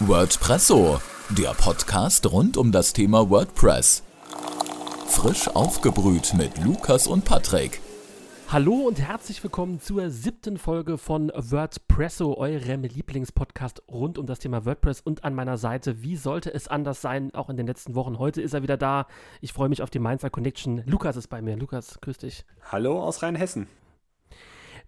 WordPresso, der Podcast rund um das Thema WordPress. Frisch aufgebrüht mit Lukas und Patrick. Hallo und herzlich willkommen zur siebten Folge von WordPresso, eurem Lieblingspodcast rund um das Thema WordPress und an meiner Seite. Wie sollte es anders sein, auch in den letzten Wochen? Heute ist er wieder da. Ich freue mich auf die Mainzer Connection. Lukas ist bei mir. Lukas, grüß dich. Hallo aus Rheinhessen.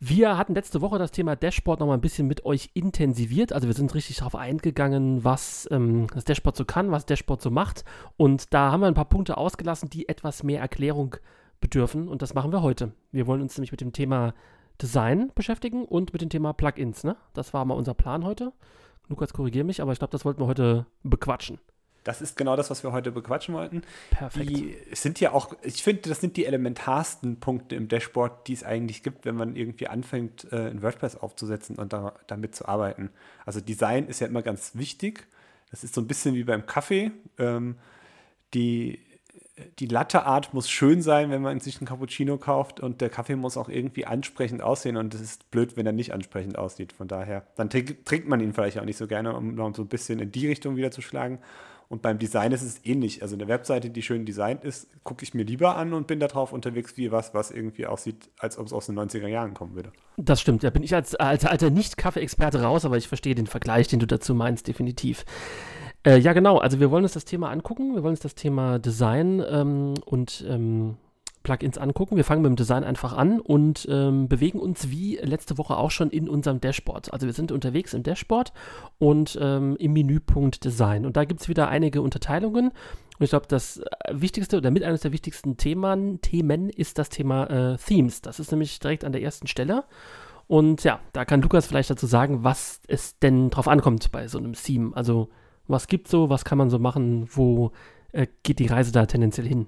Wir hatten letzte Woche das Thema Dashboard nochmal ein bisschen mit euch intensiviert. Also wir sind richtig darauf eingegangen, was ähm, das Dashboard so kann, was Dashboard so macht. Und da haben wir ein paar Punkte ausgelassen, die etwas mehr Erklärung bedürfen. Und das machen wir heute. Wir wollen uns nämlich mit dem Thema Design beschäftigen und mit dem Thema Plugins. Ne? Das war mal unser Plan heute. Lukas, korrigiere mich, aber ich glaube, das wollten wir heute bequatschen. Das ist genau das, was wir heute bequatschen wollten. Perfekt. Die sind ja auch, ich finde, das sind die elementarsten Punkte im Dashboard, die es eigentlich gibt, wenn man irgendwie anfängt, äh, in WordPress aufzusetzen und da, damit zu arbeiten. Also Design ist ja immer ganz wichtig. Das ist so ein bisschen wie beim Kaffee. Ähm, die, die Latteart muss schön sein, wenn man sich einen Cappuccino kauft und der Kaffee muss auch irgendwie ansprechend aussehen und es ist blöd, wenn er nicht ansprechend aussieht. Von daher, dann trinkt man ihn vielleicht auch nicht so gerne, um noch so ein bisschen in die Richtung wieder zu schlagen. Und beim Design ist es ähnlich. Also eine Webseite, die schön designt ist, gucke ich mir lieber an und bin darauf unterwegs wie was, was irgendwie aussieht, als ob es aus den 90er Jahren kommen würde. Das stimmt. Da bin ich als, als alter Nicht-Kaffee-Experte raus, aber ich verstehe den Vergleich, den du dazu meinst, definitiv. Äh, ja, genau. Also wir wollen uns das Thema angucken. Wir wollen uns das Thema Design ähm, und ähm, Plugins angucken. Wir fangen mit dem Design einfach an und ähm, bewegen uns wie letzte Woche auch schon in unserem Dashboard. Also wir sind unterwegs im Dashboard und ähm, im Menüpunkt Design. Und da gibt es wieder einige Unterteilungen. Und ich glaube, das äh, wichtigste oder mit eines der wichtigsten Themen, Themen ist das Thema äh, Themes. Das ist nämlich direkt an der ersten Stelle. Und ja, da kann Lukas vielleicht dazu sagen, was es denn drauf ankommt bei so einem Theme. Also was gibt so, was kann man so machen, wo äh, geht die Reise da tendenziell hin?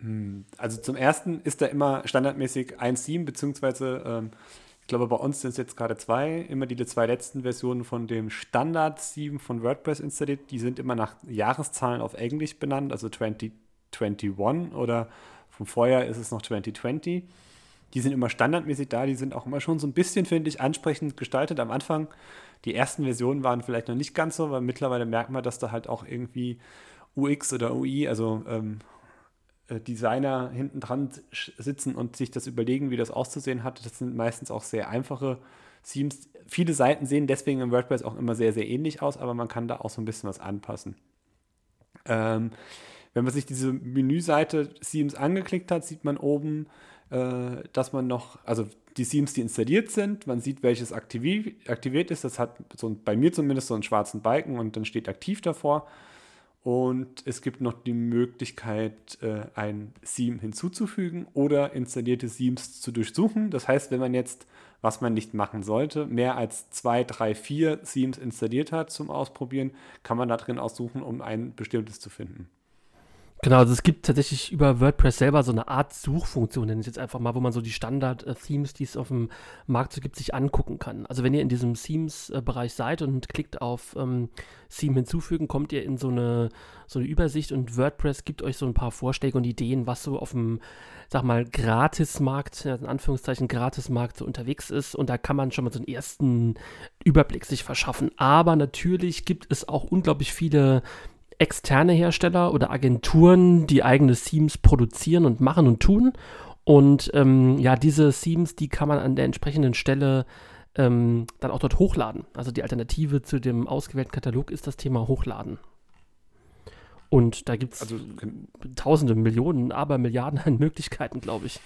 Hm, also zum ersten ist da immer standardmäßig ein Theme, beziehungsweise ähm, ich glaube bei uns sind es jetzt gerade zwei, immer die zwei letzten Versionen von dem Standard-Theme von WordPress installiert. Die sind immer nach Jahreszahlen auf Englisch benannt, also 2021 oder vom Vorjahr ist es noch 2020. Die sind immer standardmäßig da, die sind auch immer schon so ein bisschen, finde ich, ansprechend gestaltet. Am Anfang, die ersten Versionen waren vielleicht noch nicht ganz so, weil mittlerweile merkt man, dass da halt auch irgendwie UX oder UI, also ähm, äh, Designer hinten dran sitzen und sich das überlegen, wie das auszusehen hat. Das sind meistens auch sehr einfache Themes. Viele Seiten sehen deswegen im WordPress auch immer sehr, sehr ähnlich aus, aber man kann da auch so ein bisschen was anpassen. Ähm, wenn man sich diese Menüseite Themes angeklickt hat, sieht man oben, äh, dass man noch, also die Themes, die installiert sind, man sieht, welches aktiviert ist. Das hat so bei mir zumindest so einen schwarzen Balken und dann steht aktiv davor. Und es gibt noch die Möglichkeit, äh, ein Theme hinzuzufügen oder installierte Themes zu durchsuchen. Das heißt, wenn man jetzt, was man nicht machen sollte, mehr als zwei, drei, vier Themes installiert hat zum Ausprobieren, kann man da drin aussuchen, um ein bestimmtes zu finden. Genau, also es gibt tatsächlich über WordPress selber so eine Art Suchfunktion, nenne ich jetzt einfach mal, wo man so die Standard-Themes, die es auf dem Markt so gibt, sich angucken kann. Also wenn ihr in diesem Themes-Bereich seid und klickt auf ähm, Theme hinzufügen, kommt ihr in so eine, so eine Übersicht und WordPress gibt euch so ein paar Vorschläge und Ideen, was so auf dem, sag mal, Gratismarkt, in Anführungszeichen Gratismarkt so unterwegs ist und da kann man schon mal so einen ersten Überblick sich verschaffen. Aber natürlich gibt es auch unglaublich viele externe Hersteller oder Agenturen, die eigene Themes produzieren und machen und tun. Und ähm, ja, diese Themes, die kann man an der entsprechenden Stelle ähm, dann auch dort hochladen. Also die Alternative zu dem ausgewählten Katalog ist das Thema Hochladen. Und da gibt es also, tausende, Millionen, aber Milliarden an Möglichkeiten, glaube ich.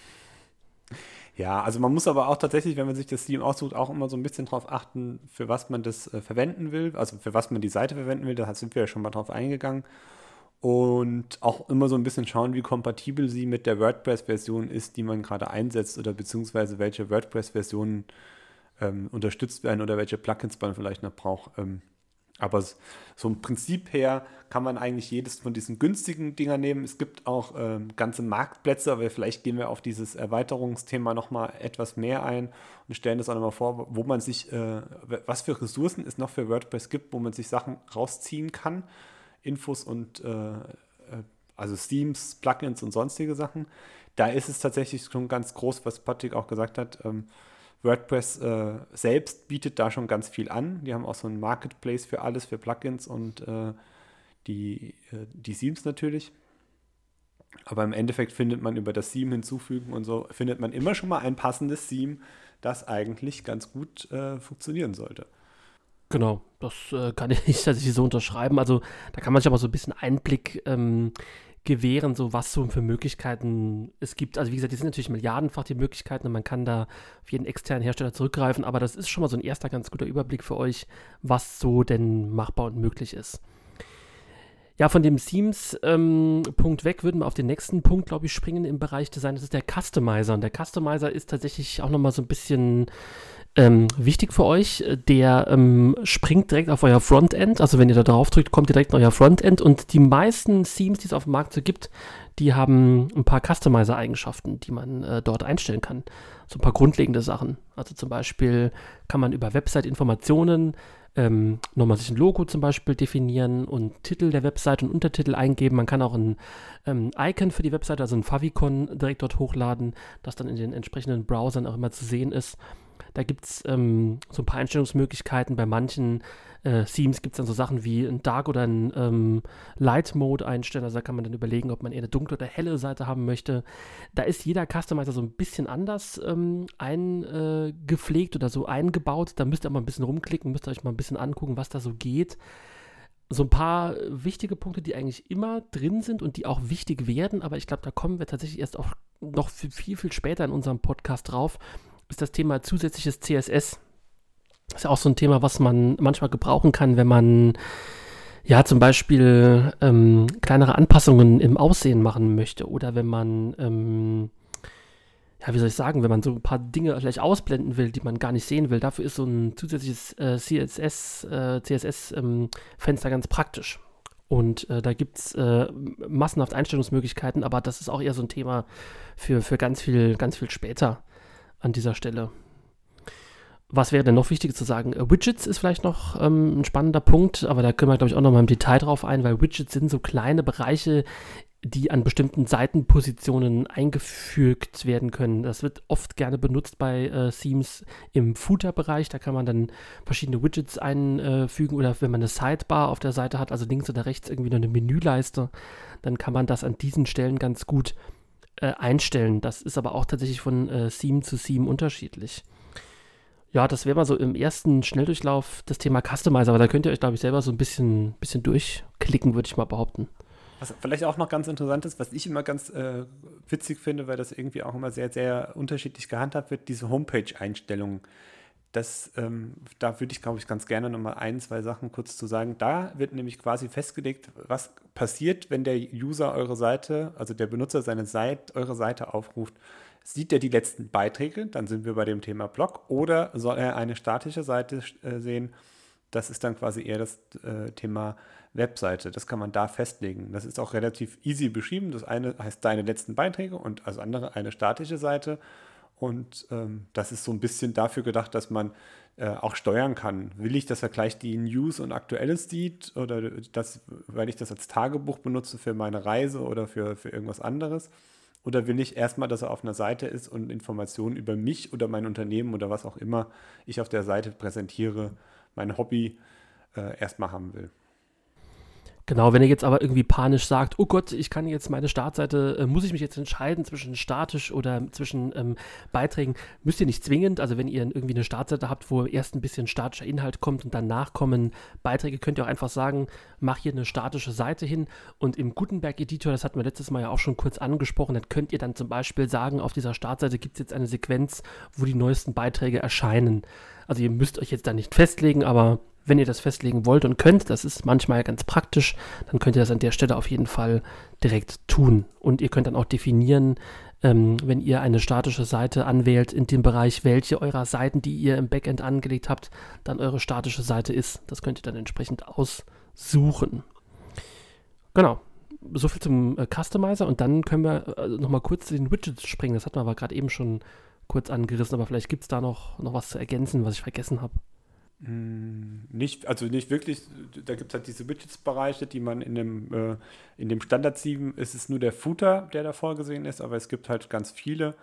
Ja, also man muss aber auch tatsächlich, wenn man sich das Theme aussucht, auch immer so ein bisschen darauf achten, für was man das äh, verwenden will, also für was man die Seite verwenden will. Da sind wir ja schon mal drauf eingegangen. Und auch immer so ein bisschen schauen, wie kompatibel sie mit der WordPress-Version ist, die man gerade einsetzt oder beziehungsweise welche WordPress-Versionen ähm, unterstützt werden oder welche Plugins man vielleicht noch braucht. Ähm, aber so im Prinzip her kann man eigentlich jedes von diesen günstigen Dingern nehmen. Es gibt auch ähm, ganze Marktplätze, aber vielleicht gehen wir auf dieses Erweiterungsthema nochmal etwas mehr ein und stellen das auch nochmal vor, wo man sich, äh, was für Ressourcen es noch für WordPress gibt, wo man sich Sachen rausziehen kann. Infos und äh, äh also Themes, Plugins und sonstige Sachen. Da ist es tatsächlich schon ganz groß, was Patrick auch gesagt hat. Ähm, WordPress äh, selbst bietet da schon ganz viel an. Die haben auch so ein Marketplace für alles, für Plugins und äh, die, äh, die Themes natürlich. Aber im Endeffekt findet man über das Theme hinzufügen und so, findet man immer schon mal ein passendes Theme, das eigentlich ganz gut äh, funktionieren sollte. Genau, das äh, kann ich tatsächlich so unterschreiben. Also da kann man sich aber so ein bisschen Einblick ähm, gewähren, so was so für Möglichkeiten es gibt. Also wie gesagt, die sind natürlich milliardenfach die Möglichkeiten und man kann da auf jeden externen Hersteller zurückgreifen, aber das ist schon mal so ein erster ganz guter Überblick für euch, was so denn machbar und möglich ist. Ja, von dem Themes-Punkt ähm, weg würden wir auf den nächsten Punkt, glaube ich, springen im Bereich Design. Das ist der Customizer. Und der Customizer ist tatsächlich auch nochmal so ein bisschen ähm, wichtig für euch. Der ähm, springt direkt auf euer Frontend. Also wenn ihr da drauf drückt, kommt ihr direkt in euer Frontend. Und die meisten Themes, die es auf dem Markt so gibt, die haben ein paar Customizer-Eigenschaften, die man äh, dort einstellen kann. So ein paar grundlegende Sachen. Also zum Beispiel kann man über Website-Informationen ähm, nochmal sich ein Logo zum Beispiel definieren und Titel der Website und Untertitel eingeben. Man kann auch ein ähm, Icon für die Website, also ein Favicon, direkt dort hochladen, das dann in den entsprechenden Browsern auch immer zu sehen ist. Da gibt es ähm, so ein paar Einstellungsmöglichkeiten. Bei manchen äh, Themes gibt es dann so Sachen wie ein Dark oder ein ähm, Light Mode einstellen. Also da kann man dann überlegen, ob man eher eine dunkle oder helle Seite haben möchte. Da ist jeder Customizer so ein bisschen anders ähm, eingepflegt oder so eingebaut. Da müsst ihr mal ein bisschen rumklicken, müsst ihr euch mal ein bisschen angucken, was da so geht so ein paar wichtige Punkte, die eigentlich immer drin sind und die auch wichtig werden, aber ich glaube, da kommen wir tatsächlich erst auch noch viel, viel später in unserem Podcast drauf ist das Thema zusätzliches CSS. Das ist auch so ein Thema, was man manchmal gebrauchen kann, wenn man ja zum Beispiel ähm, kleinere Anpassungen im Aussehen machen möchte oder wenn man, ähm, ja, wie soll ich sagen, wenn man so ein paar Dinge vielleicht ausblenden will, die man gar nicht sehen will. Dafür ist so ein zusätzliches äh, CSS, äh, CSS-Fenster ähm, ganz praktisch. Und äh, da gibt es äh, massenhaft Einstellungsmöglichkeiten, aber das ist auch eher so ein Thema für, für ganz viel, ganz viel später an dieser Stelle. Was wäre denn noch wichtig zu sagen? Äh, Widgets ist vielleicht noch ähm, ein spannender Punkt, aber da können wir, glaube ich, auch noch mal im Detail drauf ein, weil Widgets sind so kleine Bereiche, die an bestimmten Seitenpositionen eingefügt werden können. Das wird oft gerne benutzt bei äh, Themes im Footer-Bereich. Da kann man dann verschiedene Widgets einfügen oder wenn man eine Sidebar auf der Seite hat, also links oder rechts irgendwie noch eine Menüleiste, dann kann man das an diesen Stellen ganz gut äh, einstellen. Das ist aber auch tatsächlich von äh, Theme zu Theme unterschiedlich. Ja, das wäre mal so im ersten Schnelldurchlauf das Thema Customizer, aber da könnt ihr euch, glaube ich, selber so ein bisschen, bisschen durchklicken, würde ich mal behaupten. Was vielleicht auch noch ganz interessant ist, was ich immer ganz äh, witzig finde, weil das irgendwie auch immer sehr, sehr unterschiedlich gehandhabt wird, diese Homepage-Einstellungen. Das, ähm, da würde ich, glaube ich, ganz gerne nochmal ein, zwei Sachen kurz zu sagen. Da wird nämlich quasi festgelegt, was passiert, wenn der User eure Seite, also der Benutzer seine Seite, eure Seite aufruft. Sieht er die letzten Beiträge, dann sind wir bei dem Thema Blog, oder soll er eine statische Seite äh, sehen? Das ist dann quasi eher das äh, Thema Webseite. Das kann man da festlegen. Das ist auch relativ easy beschrieben. Das eine heißt deine letzten Beiträge und das andere eine statische Seite. Und ähm, das ist so ein bisschen dafür gedacht, dass man äh, auch steuern kann. Will ich, dass er gleich die News und Aktuelles sieht oder das, weil ich das als Tagebuch benutze für meine Reise oder für, für irgendwas anderes? Oder will ich erstmal, dass er auf einer Seite ist und Informationen über mich oder mein Unternehmen oder was auch immer ich auf der Seite präsentiere, mein Hobby äh, erstmal haben will? Genau, wenn ihr jetzt aber irgendwie panisch sagt, oh Gott, ich kann jetzt meine Startseite, äh, muss ich mich jetzt entscheiden zwischen statisch oder zwischen ähm, Beiträgen, müsst ihr nicht zwingend. Also wenn ihr irgendwie eine Startseite habt, wo erst ein bisschen statischer Inhalt kommt und danach kommen Beiträge, könnt ihr auch einfach sagen, mach hier eine statische Seite hin. Und im Gutenberg-Editor, das hatten wir letztes Mal ja auch schon kurz angesprochen, dann könnt ihr dann zum Beispiel sagen, auf dieser Startseite gibt es jetzt eine Sequenz, wo die neuesten Beiträge erscheinen. Also ihr müsst euch jetzt da nicht festlegen, aber wenn ihr das festlegen wollt und könnt, das ist manchmal ganz praktisch, dann könnt ihr das an der Stelle auf jeden Fall direkt tun. Und ihr könnt dann auch definieren, ähm, wenn ihr eine statische Seite anwählt, in dem Bereich, welche eurer Seiten, die ihr im Backend angelegt habt, dann eure statische Seite ist. Das könnt ihr dann entsprechend aussuchen. Genau. So viel zum äh, Customizer und dann können wir äh, nochmal kurz zu den Widgets springen. Das hatten wir aber gerade eben schon kurz angerissen, aber vielleicht gibt es da noch, noch was zu ergänzen, was ich vergessen habe. Hm, nicht, also nicht wirklich, da gibt es halt diese Widgets-Bereiche, die man in dem, äh, in dem Standard 7 ist es nur der Footer, der da vorgesehen ist, aber es gibt halt ganz viele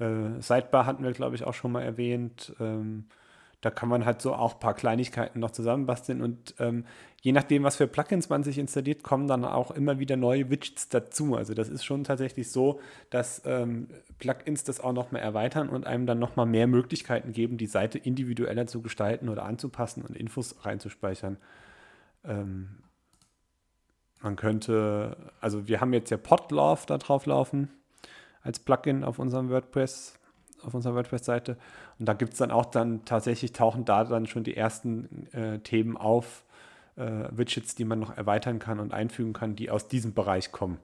Äh, Sidebar hatten wir, glaube ich, auch schon mal erwähnt. Ähm, da kann man halt so auch ein paar Kleinigkeiten noch zusammenbasteln und ähm, je nachdem, was für Plugins man sich installiert, kommen dann auch immer wieder neue Widgets dazu. Also das ist schon tatsächlich so, dass ähm, Plugins das auch nochmal erweitern und einem dann nochmal mehr Möglichkeiten geben, die Seite individueller zu gestalten oder anzupassen und Infos reinzuspeichern. Ähm, man könnte, also wir haben jetzt ja Podlove da drauf laufen als Plugin auf unserem WordPress, auf unserer WordPress-Seite. Und da gibt es dann auch dann tatsächlich tauchen da dann schon die ersten äh, Themen auf, äh, Widgets, die man noch erweitern kann und einfügen kann, die aus diesem Bereich kommen.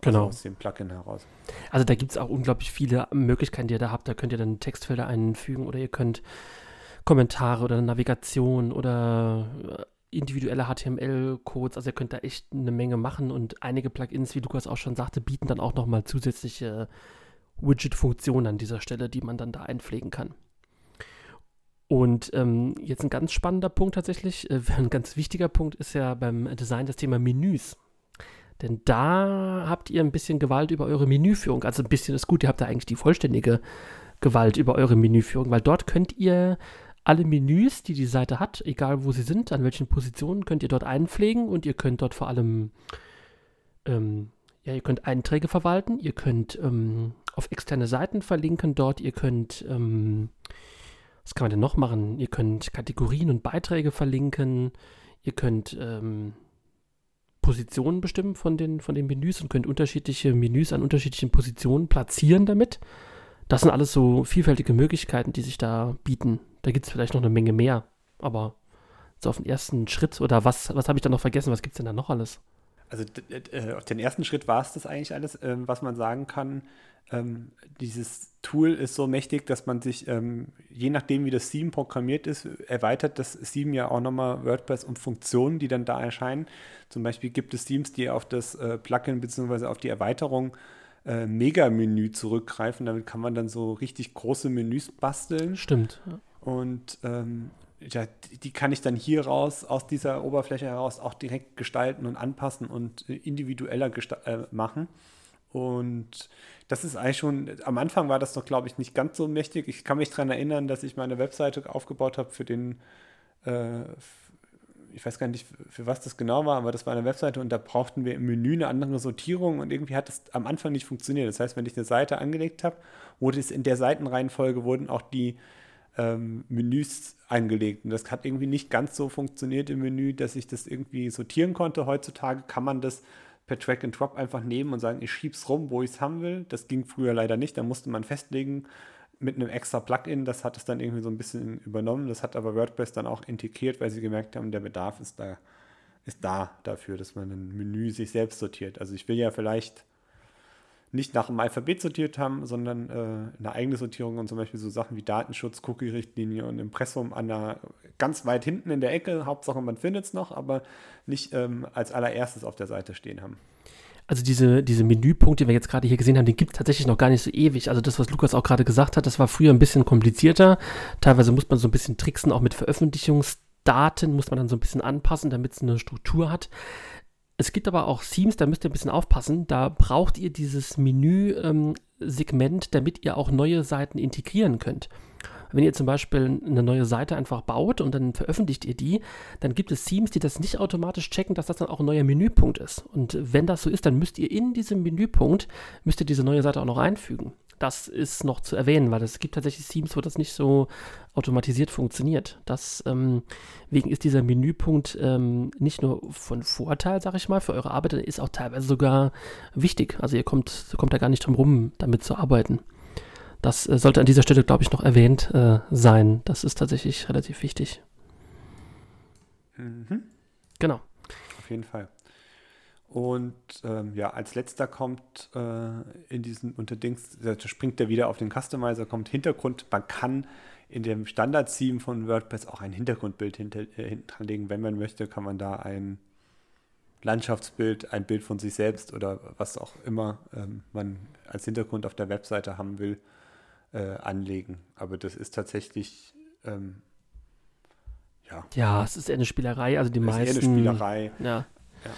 Genau. Also aus dem Plugin heraus. Also da gibt es auch unglaublich viele Möglichkeiten, die ihr da habt. Da könnt ihr dann Textfelder einfügen oder ihr könnt Kommentare oder Navigation oder äh, individuelle HTML-Codes. Also ihr könnt da echt eine Menge machen und einige Plugins, wie Lukas auch schon sagte, bieten dann auch nochmal zusätzliche Widget-Funktionen an dieser Stelle, die man dann da einpflegen kann. Und ähm, jetzt ein ganz spannender Punkt tatsächlich, äh, ein ganz wichtiger Punkt ist ja beim Design das Thema Menüs. Denn da habt ihr ein bisschen Gewalt über eure Menüführung. Also ein bisschen ist gut, ihr habt da eigentlich die vollständige Gewalt über eure Menüführung, weil dort könnt ihr alle Menüs, die die Seite hat, egal wo sie sind, an welchen Positionen, könnt ihr dort einpflegen und ihr könnt dort vor allem, ähm, ja, ihr könnt Einträge verwalten, ihr könnt ähm, auf externe Seiten verlinken dort, ihr könnt, ähm, was kann man denn noch machen? Ihr könnt Kategorien und Beiträge verlinken, ihr könnt ähm, Positionen bestimmen von den, von den Menüs und könnt unterschiedliche Menüs an unterschiedlichen Positionen platzieren damit. Das sind alles so vielfältige Möglichkeiten, die sich da bieten. Da gibt es vielleicht noch eine Menge mehr, aber so auf den ersten Schritt oder was, was habe ich da noch vergessen? Was gibt es denn da noch alles? Also äh, auf den ersten Schritt war es das eigentlich alles, äh, was man sagen kann. Ähm, dieses Tool ist so mächtig, dass man sich, ähm, je nachdem wie das Theme programmiert ist, erweitert das Theme ja auch nochmal WordPress um Funktionen, die dann da erscheinen. Zum Beispiel gibt es Themes, die auf das äh, Plugin bzw. auf die Erweiterung äh, Mega-Menü zurückgreifen. Damit kann man dann so richtig große Menüs basteln. Stimmt. Ja. Und ähm, ja, die kann ich dann hier raus, aus dieser Oberfläche heraus auch direkt gestalten und anpassen und äh, individueller äh, machen. Und das ist eigentlich schon, am Anfang war das noch, glaube ich, nicht ganz so mächtig. Ich kann mich daran erinnern, dass ich meine Webseite aufgebaut habe für den, äh, ich weiß gar nicht, für was das genau war, aber das war eine Webseite und da brauchten wir im Menü eine andere Sortierung und irgendwie hat das am Anfang nicht funktioniert. Das heißt, wenn ich eine Seite angelegt habe, wurde es in der Seitenreihenfolge wurden auch die ähm, Menüs eingelegt. Und das hat irgendwie nicht ganz so funktioniert im Menü, dass ich das irgendwie sortieren konnte. Heutzutage kann man das per Track and Drop einfach nehmen und sagen, ich schieb's rum, wo ich es haben will. Das ging früher leider nicht. Da musste man festlegen mit einem extra Plugin. Das hat es dann irgendwie so ein bisschen übernommen. Das hat aber WordPress dann auch integriert, weil sie gemerkt haben, der Bedarf ist da, ist da dafür, dass man ein Menü sich selbst sortiert. Also ich will ja vielleicht nicht nach dem Alphabet sortiert haben, sondern äh, eine eigene Sortierung und zum Beispiel so Sachen wie Datenschutz, Cookie-Richtlinie und Impressum an der ganz weit hinten in der Ecke, Hauptsache man findet es noch, aber nicht ähm, als allererstes auf der Seite stehen haben. Also diese, diese Menüpunkte, die wir jetzt gerade hier gesehen haben, die gibt es tatsächlich noch gar nicht so ewig. Also das, was Lukas auch gerade gesagt hat, das war früher ein bisschen komplizierter. Teilweise muss man so ein bisschen tricksen, auch mit Veröffentlichungsdaten muss man dann so ein bisschen anpassen, damit es eine Struktur hat. Es gibt aber auch Themes, da müsst ihr ein bisschen aufpassen. Da braucht ihr dieses Menü-Segment, ähm, damit ihr auch neue Seiten integrieren könnt. Wenn ihr zum Beispiel eine neue Seite einfach baut und dann veröffentlicht ihr die, dann gibt es Themes, die das nicht automatisch checken, dass das dann auch ein neuer Menüpunkt ist. Und wenn das so ist, dann müsst ihr in diesem Menüpunkt, müsst ihr diese neue Seite auch noch einfügen das ist noch zu erwähnen, weil es gibt tatsächlich Themes, wo das nicht so automatisiert funktioniert. Deswegen ähm, ist dieser Menüpunkt ähm, nicht nur von Vorteil, sag ich mal, für eure Arbeit, ist auch teilweise sogar wichtig. Also ihr kommt, kommt da gar nicht drum rum, damit zu arbeiten. Das äh, sollte an dieser Stelle, glaube ich, noch erwähnt äh, sein. Das ist tatsächlich relativ wichtig. Mhm. Genau. Auf jeden Fall. Und ähm, ja, als letzter kommt äh, in diesen Unterdings, da springt er wieder auf den Customizer, kommt Hintergrund. Man kann in dem Standard-Theme von WordPress auch ein Hintergrundbild hinter, äh, hinterlegen. Wenn man möchte, kann man da ein Landschaftsbild, ein Bild von sich selbst oder was auch immer ähm, man als Hintergrund auf der Webseite haben will, äh, anlegen. Aber das ist tatsächlich ähm, ja. Ja, es ist eher eine Spielerei. Also die es meisten. Ist eine Spielerei. Ja. ja.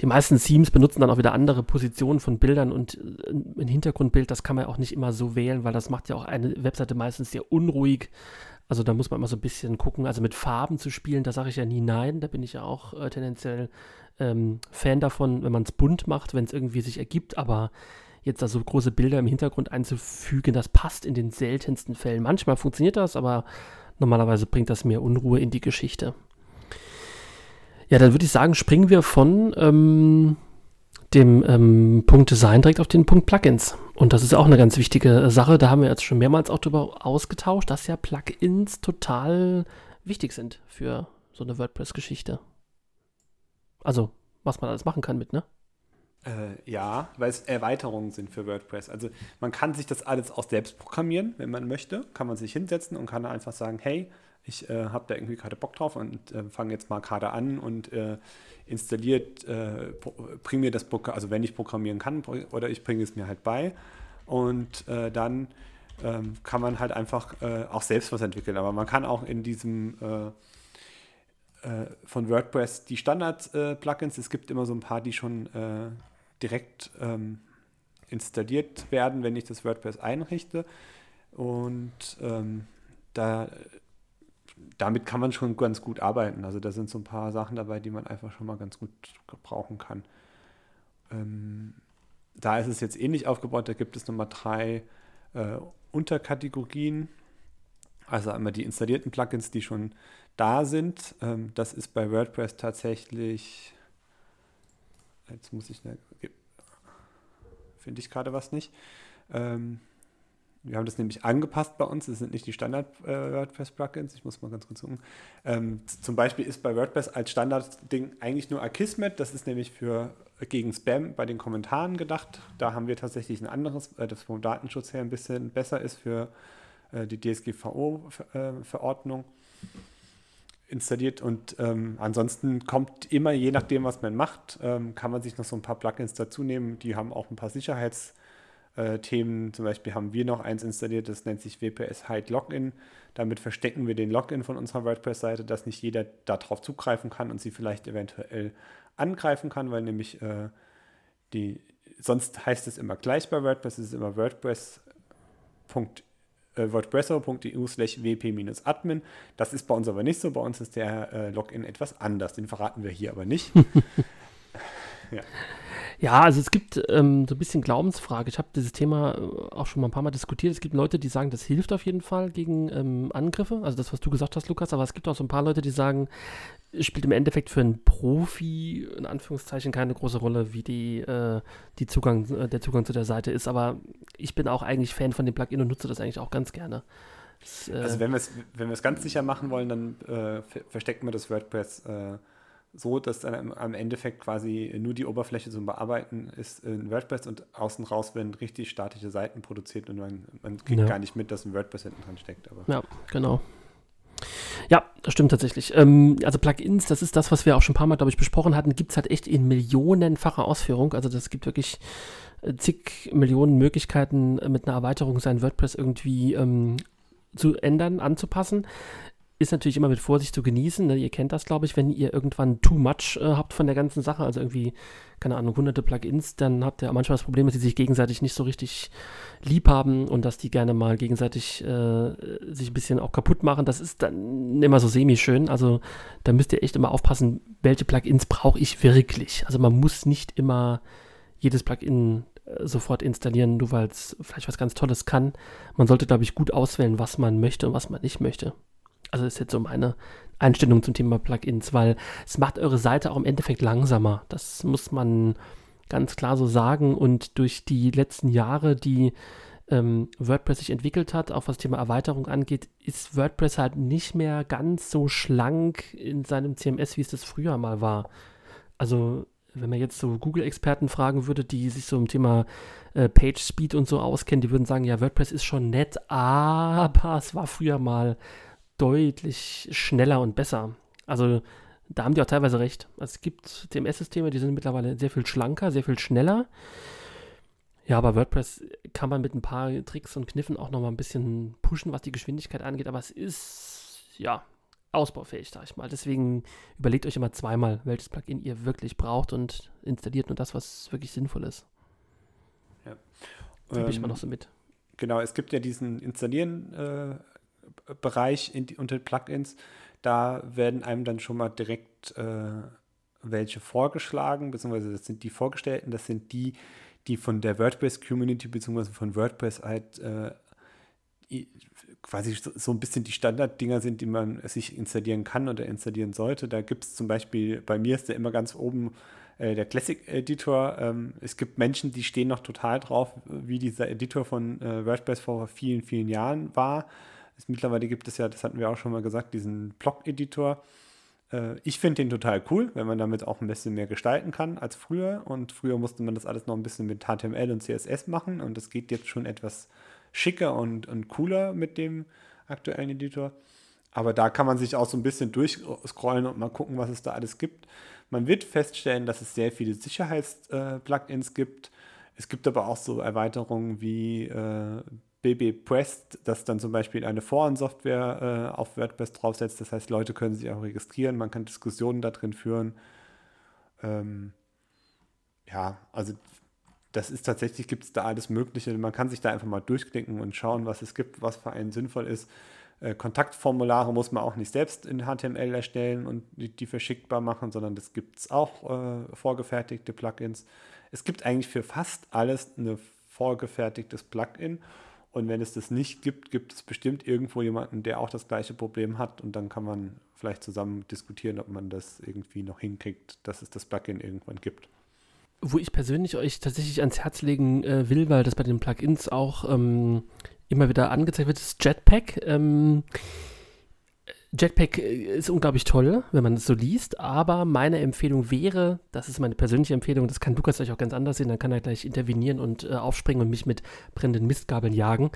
Die meisten Themes benutzen dann auch wieder andere Positionen von Bildern und äh, ein Hintergrundbild, das kann man auch nicht immer so wählen, weil das macht ja auch eine Webseite meistens sehr unruhig. Also da muss man immer so ein bisschen gucken. Also mit Farben zu spielen, da sage ich ja nie nein. Da bin ich ja auch äh, tendenziell ähm, Fan davon, wenn man es bunt macht, wenn es irgendwie sich ergibt. Aber jetzt da so große Bilder im Hintergrund einzufügen, das passt in den seltensten Fällen. Manchmal funktioniert das, aber normalerweise bringt das mehr Unruhe in die Geschichte. Ja, dann würde ich sagen, springen wir von ähm, dem ähm, Punkt Design direkt auf den Punkt Plugins. Und das ist auch eine ganz wichtige Sache. Da haben wir jetzt schon mehrmals auch darüber ausgetauscht, dass ja Plugins total wichtig sind für so eine WordPress-Geschichte. Also, was man alles machen kann mit, ne? Äh, ja, weil es Erweiterungen sind für WordPress. Also man kann sich das alles auch selbst programmieren, wenn man möchte. Kann man sich hinsetzen und kann einfach sagen, hey, ich äh, habe da irgendwie gerade Bock drauf und äh, fange jetzt mal gerade an und äh, installiert, äh, bring mir das Programm, also wenn ich programmieren kann oder ich bringe es mir halt bei und äh, dann ähm, kann man halt einfach äh, auch selbst was entwickeln. Aber man kann auch in diesem von WordPress die Standard-Plugins, es gibt immer so ein paar, die schon direkt ähm, installiert werden, wenn ich das WordPress einrichte. Und ähm, da damit kann man schon ganz gut arbeiten. Also da sind so ein paar Sachen dabei, die man einfach schon mal ganz gut gebrauchen kann. Ähm, da ist es jetzt ähnlich aufgebaut, da gibt es nochmal drei äh, Unterkategorien. Also einmal die installierten Plugins, die schon da sind. Ähm, das ist bei WordPress tatsächlich, jetzt muss ich, finde ich gerade was nicht. Ähm, wir haben das nämlich angepasst bei uns. Das sind nicht die Standard-WordPress-Plugins. Äh, ich muss mal ganz kurz gucken. Ähm, zum Beispiel ist bei WordPress als Standard-Ding eigentlich nur Akismet. Das ist nämlich für gegen Spam bei den Kommentaren gedacht. Da haben wir tatsächlich ein anderes, äh, das vom Datenschutz her ein bisschen besser ist für äh, die DSGVO-Verordnung äh, installiert. Und ähm, ansonsten kommt immer, je nachdem, was man macht, ähm, kann man sich noch so ein paar Plugins dazu nehmen. Die haben auch ein paar Sicherheits- äh, Themen. Zum Beispiel haben wir noch eins installiert, das nennt sich WPS Hide Login. Damit verstecken wir den Login von unserer WordPress-Seite, dass nicht jeder darauf zugreifen kann und sie vielleicht eventuell angreifen kann, weil nämlich äh, die, sonst heißt es immer gleich bei WordPress, es ist immer WordPress. Äh, wordpresser.eu slash wp-admin. Das ist bei uns aber nicht so. Bei uns ist der äh, Login etwas anders. Den verraten wir hier aber nicht. ja. Ja, also es gibt ähm, so ein bisschen Glaubensfrage. Ich habe dieses Thema äh, auch schon mal ein paar Mal diskutiert. Es gibt Leute, die sagen, das hilft auf jeden Fall gegen ähm, Angriffe. Also das, was du gesagt hast, Lukas. Aber es gibt auch so ein paar Leute, die sagen, es spielt im Endeffekt für einen Profi in Anführungszeichen keine große Rolle, wie die, äh, die Zugang, äh, der Zugang zu der Seite ist. Aber ich bin auch eigentlich Fan von dem Plugin und nutze das eigentlich auch ganz gerne. Das, äh, also wenn wir es wenn ganz sicher machen wollen, dann äh, verstecken wir das WordPress äh, so, dass dann am Endeffekt quasi nur die Oberfläche zum Bearbeiten ist in WordPress und außen raus werden richtig statische Seiten produziert und man, man kriegt ja. gar nicht mit, dass ein WordPress hinten dran steckt. Aber. Ja, genau. Ja, das stimmt tatsächlich. Ähm, also Plugins, das ist das, was wir auch schon ein paar Mal, glaube ich, besprochen hatten, gibt es halt echt in millionenfacher Ausführung. Also das gibt wirklich äh, zig Millionen Möglichkeiten, äh, mit einer Erweiterung sein WordPress irgendwie ähm, zu ändern, anzupassen ist natürlich immer mit Vorsicht zu genießen. Ne? Ihr kennt das, glaube ich, wenn ihr irgendwann too much äh, habt von der ganzen Sache, also irgendwie, keine Ahnung, hunderte Plugins, dann habt ihr manchmal das Problem, dass sie sich gegenseitig nicht so richtig lieb haben und dass die gerne mal gegenseitig äh, sich ein bisschen auch kaputt machen. Das ist dann immer so semi-schön. Also da müsst ihr echt immer aufpassen, welche Plugins brauche ich wirklich. Also man muss nicht immer jedes Plugin äh, sofort installieren, nur weil es vielleicht was ganz Tolles kann. Man sollte, glaube ich, gut auswählen, was man möchte und was man nicht möchte. Also ist jetzt so meine Einstellung zum Thema Plugins, weil es macht eure Seite auch im Endeffekt langsamer. Das muss man ganz klar so sagen. Und durch die letzten Jahre, die ähm, WordPress sich entwickelt hat, auch was das Thema Erweiterung angeht, ist WordPress halt nicht mehr ganz so schlank in seinem CMS, wie es das früher mal war. Also wenn man jetzt so Google-Experten fragen würde, die sich so im Thema äh, Page Speed und so auskennen, die würden sagen, ja, WordPress ist schon nett, aber es war früher mal deutlich schneller und besser. Also da haben die auch teilweise recht. Also, es gibt CMS-Systeme, die sind mittlerweile sehr viel schlanker, sehr viel schneller. Ja, aber WordPress kann man mit ein paar Tricks und Kniffen auch nochmal ein bisschen pushen, was die Geschwindigkeit angeht. Aber es ist, ja, ausbaufähig, sag ich mal. Deswegen überlegt euch immer zweimal, welches Plugin ihr wirklich braucht und installiert nur das, was wirklich sinnvoll ist. Ja. Gebe ich mal noch so mit. Genau, es gibt ja diesen Installieren-Bereich äh, in unter Plugins. Da werden einem dann schon mal direkt äh, welche vorgeschlagen, beziehungsweise das sind die vorgestellten, das sind die, die von der WordPress-Community beziehungsweise von WordPress halt äh, quasi so ein bisschen die Standarddinger sind, die man sich installieren kann oder installieren sollte. Da gibt es zum Beispiel, bei mir ist der immer ganz oben äh, der Classic Editor. Ähm, es gibt Menschen, die stehen noch total drauf, wie dieser Editor von äh, WordPress vor vielen, vielen Jahren war. Es, mittlerweile gibt es ja, das hatten wir auch schon mal gesagt, diesen Blog-Editor. Äh, ich finde den total cool, wenn man damit auch ein bisschen mehr gestalten kann als früher. Und früher musste man das alles noch ein bisschen mit HTML und CSS machen und das geht jetzt schon etwas schicker und, und cooler mit dem aktuellen Editor. Aber da kann man sich auch so ein bisschen durchscrollen und mal gucken, was es da alles gibt. Man wird feststellen, dass es sehr viele Sicherheits-Plugins äh, gibt. Es gibt aber auch so Erweiterungen wie äh, BB Prest, das dann zum Beispiel eine Forensoftware äh, auf WordPress draufsetzt. Das heißt, Leute können sich auch registrieren, man kann Diskussionen da drin führen. Ähm, ja, also das ist tatsächlich, gibt es da alles Mögliche. Man kann sich da einfach mal durchklicken und schauen, was es gibt, was für einen sinnvoll ist. Äh, Kontaktformulare muss man auch nicht selbst in HTML erstellen und die, die verschickbar machen, sondern das gibt es auch äh, vorgefertigte Plugins. Es gibt eigentlich für fast alles ein vorgefertigtes Plugin. Und wenn es das nicht gibt, gibt es bestimmt irgendwo jemanden, der auch das gleiche Problem hat. Und dann kann man vielleicht zusammen diskutieren, ob man das irgendwie noch hinkriegt, dass es das Plugin irgendwann gibt wo ich persönlich euch tatsächlich ans Herz legen äh, will, weil das bei den Plugins auch ähm, immer wieder angezeigt wird, ist Jetpack. Ähm, Jetpack äh, ist unglaublich toll, wenn man es so liest, aber meine Empfehlung wäre, das ist meine persönliche Empfehlung, das kann Lukas euch auch ganz anders sehen, dann kann er gleich intervenieren und äh, aufspringen und mich mit brennenden Mistgabeln jagen.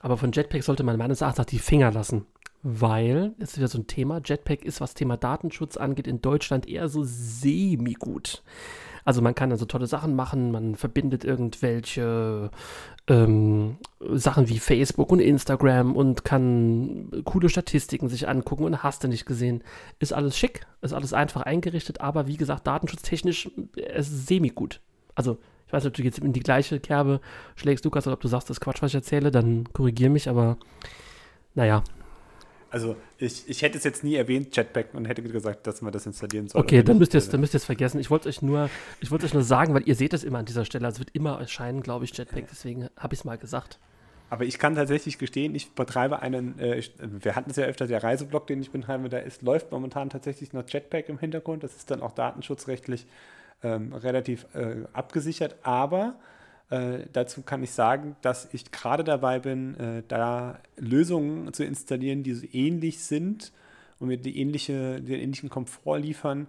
Aber von Jetpack sollte man meines Erachtens die Finger lassen, weil, es ist wieder so ein Thema, Jetpack ist, was Thema Datenschutz angeht, in Deutschland eher so semi-gut. Also man kann also tolle Sachen machen, man verbindet irgendwelche ähm, Sachen wie Facebook und Instagram und kann coole Statistiken sich angucken und hast du nicht gesehen. Ist alles schick, ist alles einfach eingerichtet, aber wie gesagt, datenschutztechnisch es ist semi-gut. Also ich weiß nicht, ob du jetzt in die gleiche Kerbe schlägst, Lukas, oder ob du sagst, das ist Quatsch, was ich erzähle, dann korrigier mich, aber naja, also ich, ich hätte es jetzt nie erwähnt, Jetpack, und hätte gesagt, dass man das installieren soll. Okay, dann müsst ihr es dann müsst ihr es vergessen. Ich wollte euch nur, ich wollte euch nur sagen, weil ihr seht es immer an dieser Stelle. Also es wird immer erscheinen, glaube ich, Jetpack. Deswegen habe ich es mal gesagt. Aber ich kann tatsächlich gestehen, ich betreibe einen, äh, ich, wir hatten es ja öfter, der Reiseblog, den ich betreibe, da ist, läuft momentan tatsächlich noch Jetpack im Hintergrund. Das ist dann auch datenschutzrechtlich ähm, relativ äh, abgesichert. Aber äh, dazu kann ich sagen, dass ich gerade dabei bin, äh, da Lösungen zu installieren, die so ähnlich sind und mir die ähnliche, den ähnlichen Komfort liefern.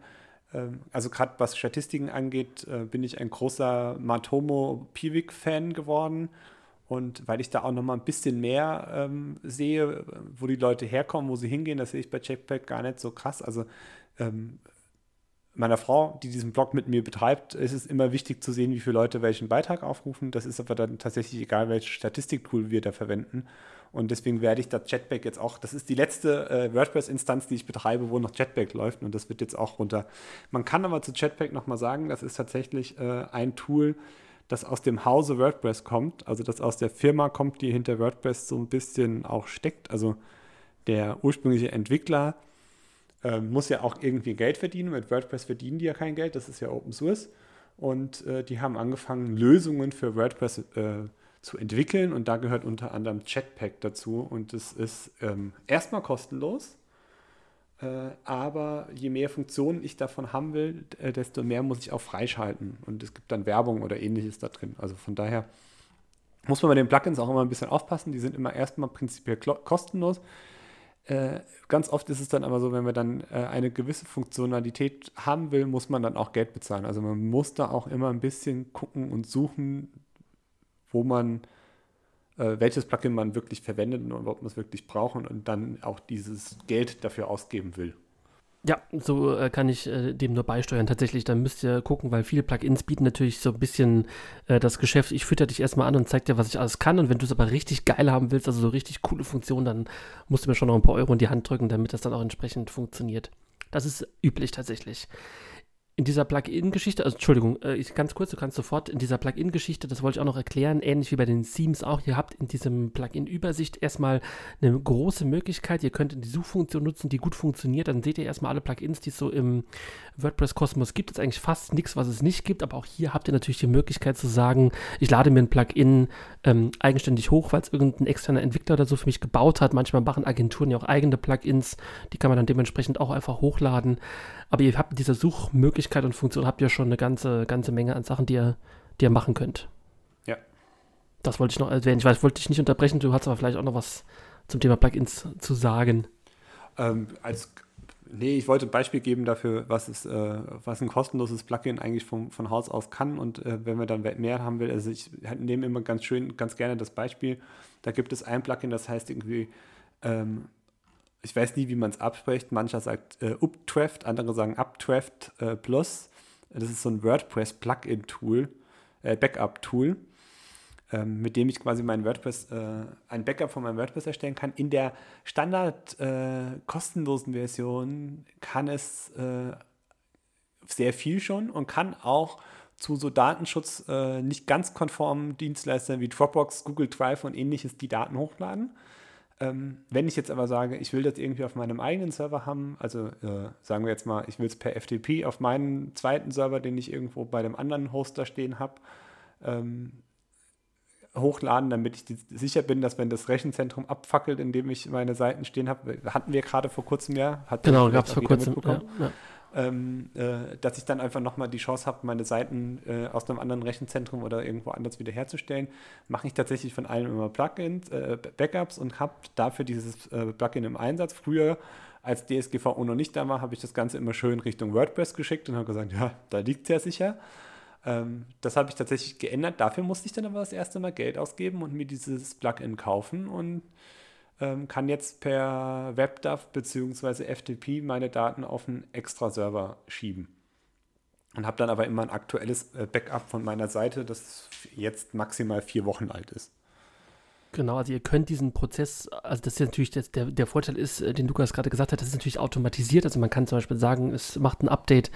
Ähm, also gerade was Statistiken angeht, äh, bin ich ein großer Matomo Piwik-Fan geworden. Und weil ich da auch noch mal ein bisschen mehr ähm, sehe, wo die Leute herkommen, wo sie hingehen, das sehe ich bei Checkpack gar nicht so krass. Also ähm, meiner Frau, die diesen Blog mit mir betreibt, ist es immer wichtig zu sehen, wie viele Leute welchen Beitrag aufrufen. Das ist aber dann tatsächlich egal, welches Statistiktool wir da verwenden. Und deswegen werde ich das Jetpack jetzt auch, das ist die letzte äh, WordPress-Instanz, die ich betreibe, wo noch Jetpack läuft und das wird jetzt auch runter. Man kann aber zu Jetpack nochmal sagen, das ist tatsächlich äh, ein Tool, das aus dem Hause WordPress kommt, also das aus der Firma kommt, die hinter WordPress so ein bisschen auch steckt. Also der ursprüngliche Entwickler ähm, muss ja auch irgendwie Geld verdienen. Mit WordPress verdienen die ja kein Geld, das ist ja Open Source. Und äh, die haben angefangen, Lösungen für WordPress äh, zu entwickeln. Und da gehört unter anderem Chatpack dazu. Und es ist ähm, erstmal kostenlos. Äh, aber je mehr Funktionen ich davon haben will, äh, desto mehr muss ich auch freischalten. Und es gibt dann Werbung oder ähnliches da drin. Also von daher muss man bei den Plugins auch immer ein bisschen aufpassen. Die sind immer erstmal prinzipiell kostenlos. Äh, ganz oft ist es dann aber so, wenn man dann äh, eine gewisse Funktionalität haben will, muss man dann auch Geld bezahlen. Also man muss da auch immer ein bisschen gucken und suchen, wo man, äh, welches Plugin man wirklich verwendet und ob man es wirklich braucht und dann auch dieses Geld dafür ausgeben will. Ja, so äh, kann ich äh, dem nur beisteuern. Tatsächlich, dann müsst ihr gucken, weil viele Plugins bieten natürlich so ein bisschen äh, das Geschäft. Ich fütter dich erstmal an und zeig dir, was ich alles kann. Und wenn du es aber richtig geil haben willst, also so richtig coole Funktionen, dann musst du mir schon noch ein paar Euro in die Hand drücken, damit das dann auch entsprechend funktioniert. Das ist üblich tatsächlich in dieser Plugin-Geschichte, also Entschuldigung, äh, ich, ganz kurz, du kannst sofort in dieser Plugin-Geschichte, das wollte ich auch noch erklären, ähnlich wie bei den Themes auch, ihr habt in diesem Plugin-Übersicht erstmal eine große Möglichkeit, ihr könnt die Suchfunktion nutzen, die gut funktioniert, dann seht ihr erstmal alle Plugins, die es so im WordPress-Kosmos gibt. Es ist eigentlich fast nichts, was es nicht gibt, aber auch hier habt ihr natürlich die Möglichkeit zu sagen, ich lade mir ein Plugin ähm, eigenständig hoch, weil es irgendein externer Entwickler oder so für mich gebaut hat. Manchmal machen Agenturen ja auch eigene Plugins, die kann man dann dementsprechend auch einfach hochladen. Aber ihr habt diese Suchmöglichkeit und Funktion, habt ihr schon eine ganze, ganze Menge an Sachen, die ihr, die ihr machen könnt. Ja. Das wollte ich noch erwähnen. Ich weiß, wollte dich nicht unterbrechen, du hast aber vielleicht auch noch was zum Thema Plugins zu sagen. Ähm, als Nee, ich wollte ein Beispiel geben dafür, was, ist, äh, was ein kostenloses Plugin eigentlich vom, von Haus aus kann. Und äh, wenn wir dann mehr haben will, also ich nehme immer ganz schön, ganz gerne das Beispiel. Da gibt es ein Plugin, das heißt irgendwie ähm, ich weiß nie, wie man es abspricht. Mancher sagt äh, Updraft, andere sagen Updraft äh, Plus. Das ist so ein WordPress-Plugin-Tool, äh, Backup-Tool, ähm, mit dem ich quasi mein WordPress, äh, ein Backup von meinem WordPress erstellen kann. In der standard äh, kostenlosen Version kann es äh, sehr viel schon und kann auch zu so Datenschutz äh, nicht ganz konformen Dienstleistern wie Dropbox, Google Drive und ähnliches die Daten hochladen. Ähm, wenn ich jetzt aber sage, ich will das irgendwie auf meinem eigenen Server haben, also äh, sagen wir jetzt mal, ich will es per FTP auf meinen zweiten Server, den ich irgendwo bei dem anderen Hoster stehen habe, ähm, hochladen, damit ich sicher bin, dass wenn das Rechenzentrum abfackelt, in dem ich meine Seiten stehen habe, hatten wir gerade vor kurzem ja, hat genau, gab es vor kurzem, ja, ja ähm, äh, dass ich dann einfach nochmal die Chance habe, meine Seiten äh, aus einem anderen Rechenzentrum oder irgendwo anders wiederherzustellen, mache ich tatsächlich von allen immer Plugins, äh, Backups und habe dafür dieses äh, Plugin im Einsatz. Früher, als DSGVO noch nicht da war, habe ich das Ganze immer schön Richtung WordPress geschickt und habe gesagt, ja, da liegt es ja sicher. Ähm, das habe ich tatsächlich geändert. Dafür musste ich dann aber das erste Mal Geld ausgeben und mir dieses Plugin kaufen und ähm, kann jetzt per WebDAV bzw. FTP meine Daten auf einen extra Server schieben. Und habe dann aber immer ein aktuelles äh, Backup von meiner Seite, das jetzt maximal vier Wochen alt ist. Genau, also ihr könnt diesen Prozess, also das ist natürlich der, der Vorteil ist, äh, den Lukas gerade gesagt hat, das ist natürlich automatisiert. Also man kann zum Beispiel sagen, es macht ein Update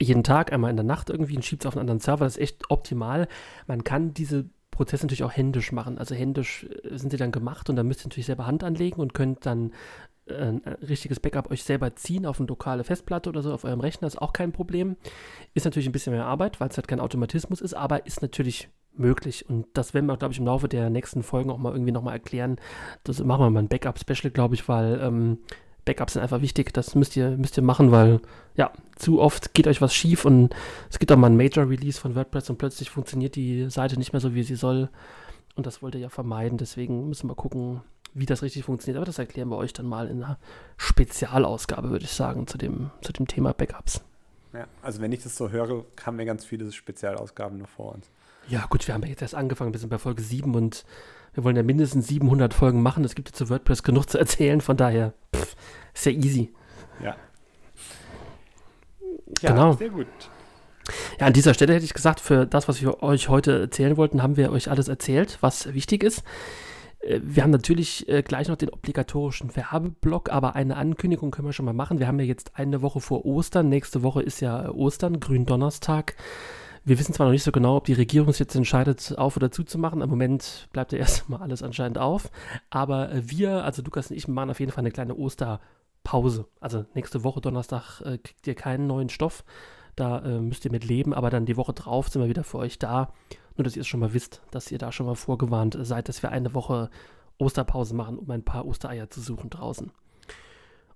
jeden Tag, einmal in der Nacht irgendwie und schiebt es auf einen anderen Server. Das ist echt optimal. Man kann diese Prozess natürlich auch händisch machen. Also händisch äh, sind sie dann gemacht und dann müsst ihr natürlich selber Hand anlegen und könnt dann äh, ein richtiges Backup euch selber ziehen auf eine lokale Festplatte oder so auf eurem Rechner, ist auch kein Problem. Ist natürlich ein bisschen mehr Arbeit, weil es halt kein Automatismus ist, aber ist natürlich möglich. Und das werden wir, glaube ich, im Laufe der nächsten Folgen auch mal irgendwie nochmal erklären. Das machen wir mal ein Backup-Special, glaube ich, weil ähm, Backups sind einfach wichtig. Das müsst ihr, müsst ihr machen, weil ja, zu oft geht euch was schief und es gibt auch mal ein Major-Release von WordPress und plötzlich funktioniert die Seite nicht mehr so, wie sie soll. Und das wollt ihr ja vermeiden. Deswegen müssen wir gucken, wie das richtig funktioniert. Aber das erklären wir euch dann mal in einer Spezialausgabe, würde ich sagen, zu dem, zu dem Thema Backups. Ja, also wenn ich das so höre, haben wir ganz viele Spezialausgaben noch vor uns. Ja, gut, wir haben ja jetzt erst angefangen, wir sind bei Folge 7 und wir wollen ja mindestens 700 Folgen machen. Es gibt ja zu WordPress genug zu erzählen, von daher pff, ist ja easy. Ja. Ja, genau. sehr gut. Ja, an dieser Stelle hätte ich gesagt, für das, was wir euch heute erzählen wollten, haben wir euch alles erzählt, was wichtig ist. Äh, wir haben natürlich äh, gleich noch den obligatorischen Werbeblock, aber eine Ankündigung können wir schon mal machen. Wir haben ja jetzt eine Woche vor Ostern. Nächste Woche ist ja Ostern, Gründonnerstag. Wir wissen zwar noch nicht so genau, ob die Regierung sich jetzt entscheidet, auf oder zuzumachen. Im Moment bleibt ja erstmal alles anscheinend auf. Aber äh, wir, also Lukas und ich, machen auf jeden Fall eine kleine Osterpause. Also nächste Woche Donnerstag äh, kriegt ihr keinen neuen Stoff. Da äh, müsst ihr mit leben, aber dann die Woche drauf sind wir wieder für euch da. Nur, dass ihr es schon mal wisst, dass ihr da schon mal vorgewarnt seid, dass wir eine Woche Osterpause machen, um ein paar Ostereier zu suchen draußen.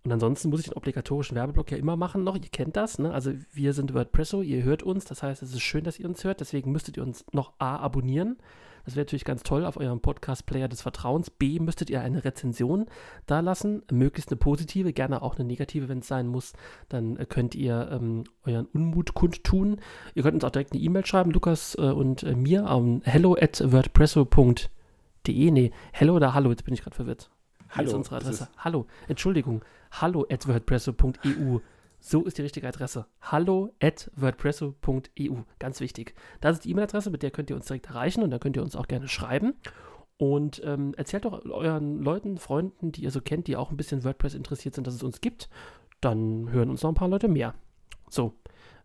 Und ansonsten muss ich den obligatorischen Werbeblock ja immer machen noch. Ihr kennt das, ne? Also wir sind WordPresso, ihr hört uns. Das heißt, es ist schön, dass ihr uns hört. Deswegen müsstet ihr uns noch A abonnieren. Das wäre natürlich ganz toll auf eurem Podcast-Player des Vertrauens. B müsstet ihr eine Rezension da lassen, möglichst eine positive, gerne auch eine negative, wenn es sein muss. Dann äh, könnt ihr ähm, euren Unmut kundtun. Ihr könnt uns auch direkt eine E-Mail schreiben, Lukas äh, und äh, mir, am hello at wordpresso.de. Nee, hello oder hallo, jetzt bin ich gerade verwirrt. Hallo. ist unsere Adresse. Hallo, Entschuldigung hallo at wordpresso.eu. So ist die richtige Adresse. Hallo at wordpresso.eu. Ganz wichtig. Das ist die E-Mail-Adresse, mit der könnt ihr uns direkt erreichen und da könnt ihr uns auch gerne schreiben. Und ähm, erzählt doch euren Leuten, Freunden, die ihr so kennt, die auch ein bisschen WordPress interessiert sind, dass es uns gibt. Dann hören uns noch ein paar Leute mehr. So,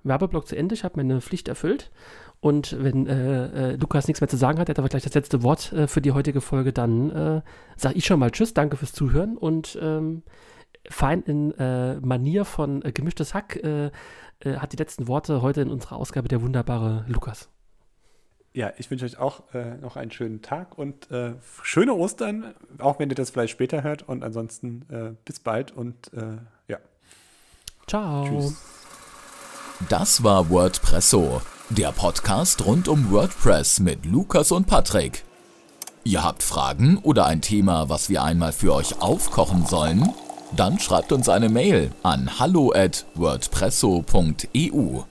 Werbeblock zu Ende. Ich habe meine Pflicht erfüllt. Und wenn äh, äh, Lukas nichts mehr zu sagen hat, er hat aber gleich das letzte Wort äh, für die heutige Folge, dann äh, sage ich schon mal Tschüss, danke fürs Zuhören und ähm, fein in äh, Manier von äh, gemischtes Hack hat die letzten Worte heute in unserer Ausgabe der wunderbare Lukas. Ja, ich wünsche euch auch noch einen schönen Tag und schöne Ostern, auch wenn ihr das vielleicht später hört. Und ansonsten bis bald und ja. Ciao. Tschüss. Das war WordPresso, der Podcast rund um WordPress mit Lukas und Patrick. Ihr habt Fragen oder ein Thema, was wir einmal für euch aufkochen sollen? Dann schreibt uns eine Mail an hallo@wordpresso.eu.